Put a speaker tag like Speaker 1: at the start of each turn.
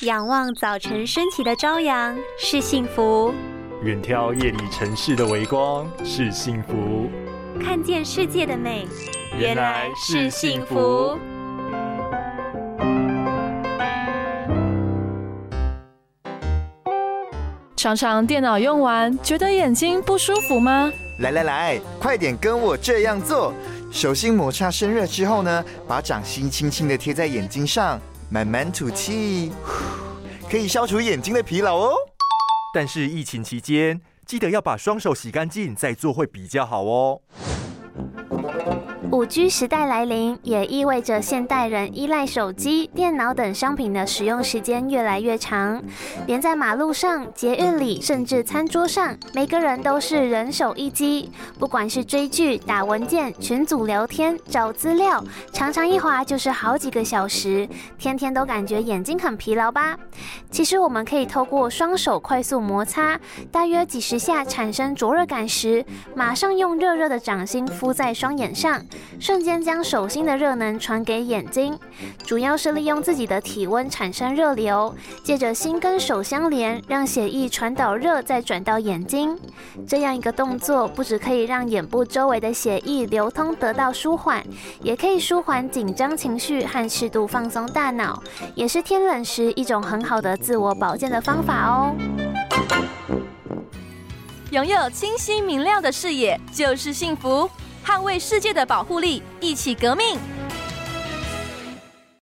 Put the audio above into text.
Speaker 1: 仰望早晨升起的朝阳是幸福，
Speaker 2: 远眺夜里城市的微光是幸福，
Speaker 1: 看见世界的美
Speaker 2: 原来是幸福。
Speaker 3: 常常电脑用完，觉得眼睛不舒服吗？
Speaker 4: 来来来，快点跟我这样做。手心摩擦生热之后呢，把掌心轻轻的贴在眼睛上，慢慢吐气，可以消除眼睛的疲劳哦。
Speaker 2: 但是疫情期间，记得要把双手洗干净再做会比较好哦。
Speaker 1: 五 G 时代来临，也意味着现代人依赖手机、电脑等商品的使用时间越来越长。连在马路上、捷运里，甚至餐桌上，每个人都是人手一机。不管是追剧、打文件、群组聊天、找资料，常常一滑就是好几个小时，天天都感觉眼睛很疲劳吧？其实我们可以透过双手快速摩擦，大约几十下产生灼热感时，马上用热热的掌心敷在双眼上。瞬间将手心的热能传给眼睛，主要是利用自己的体温产生热流，借着心跟手相连，让血液传导热，再转到眼睛。这样一个动作，不只可以让眼部周围的血液流通得到舒缓，也可以舒缓紧张情绪和适度放松大脑，也是天冷时一种很好的自我保健的方法哦。
Speaker 3: 拥有清晰明亮的视野就是幸福。捍卫世界的保护力，一起革命。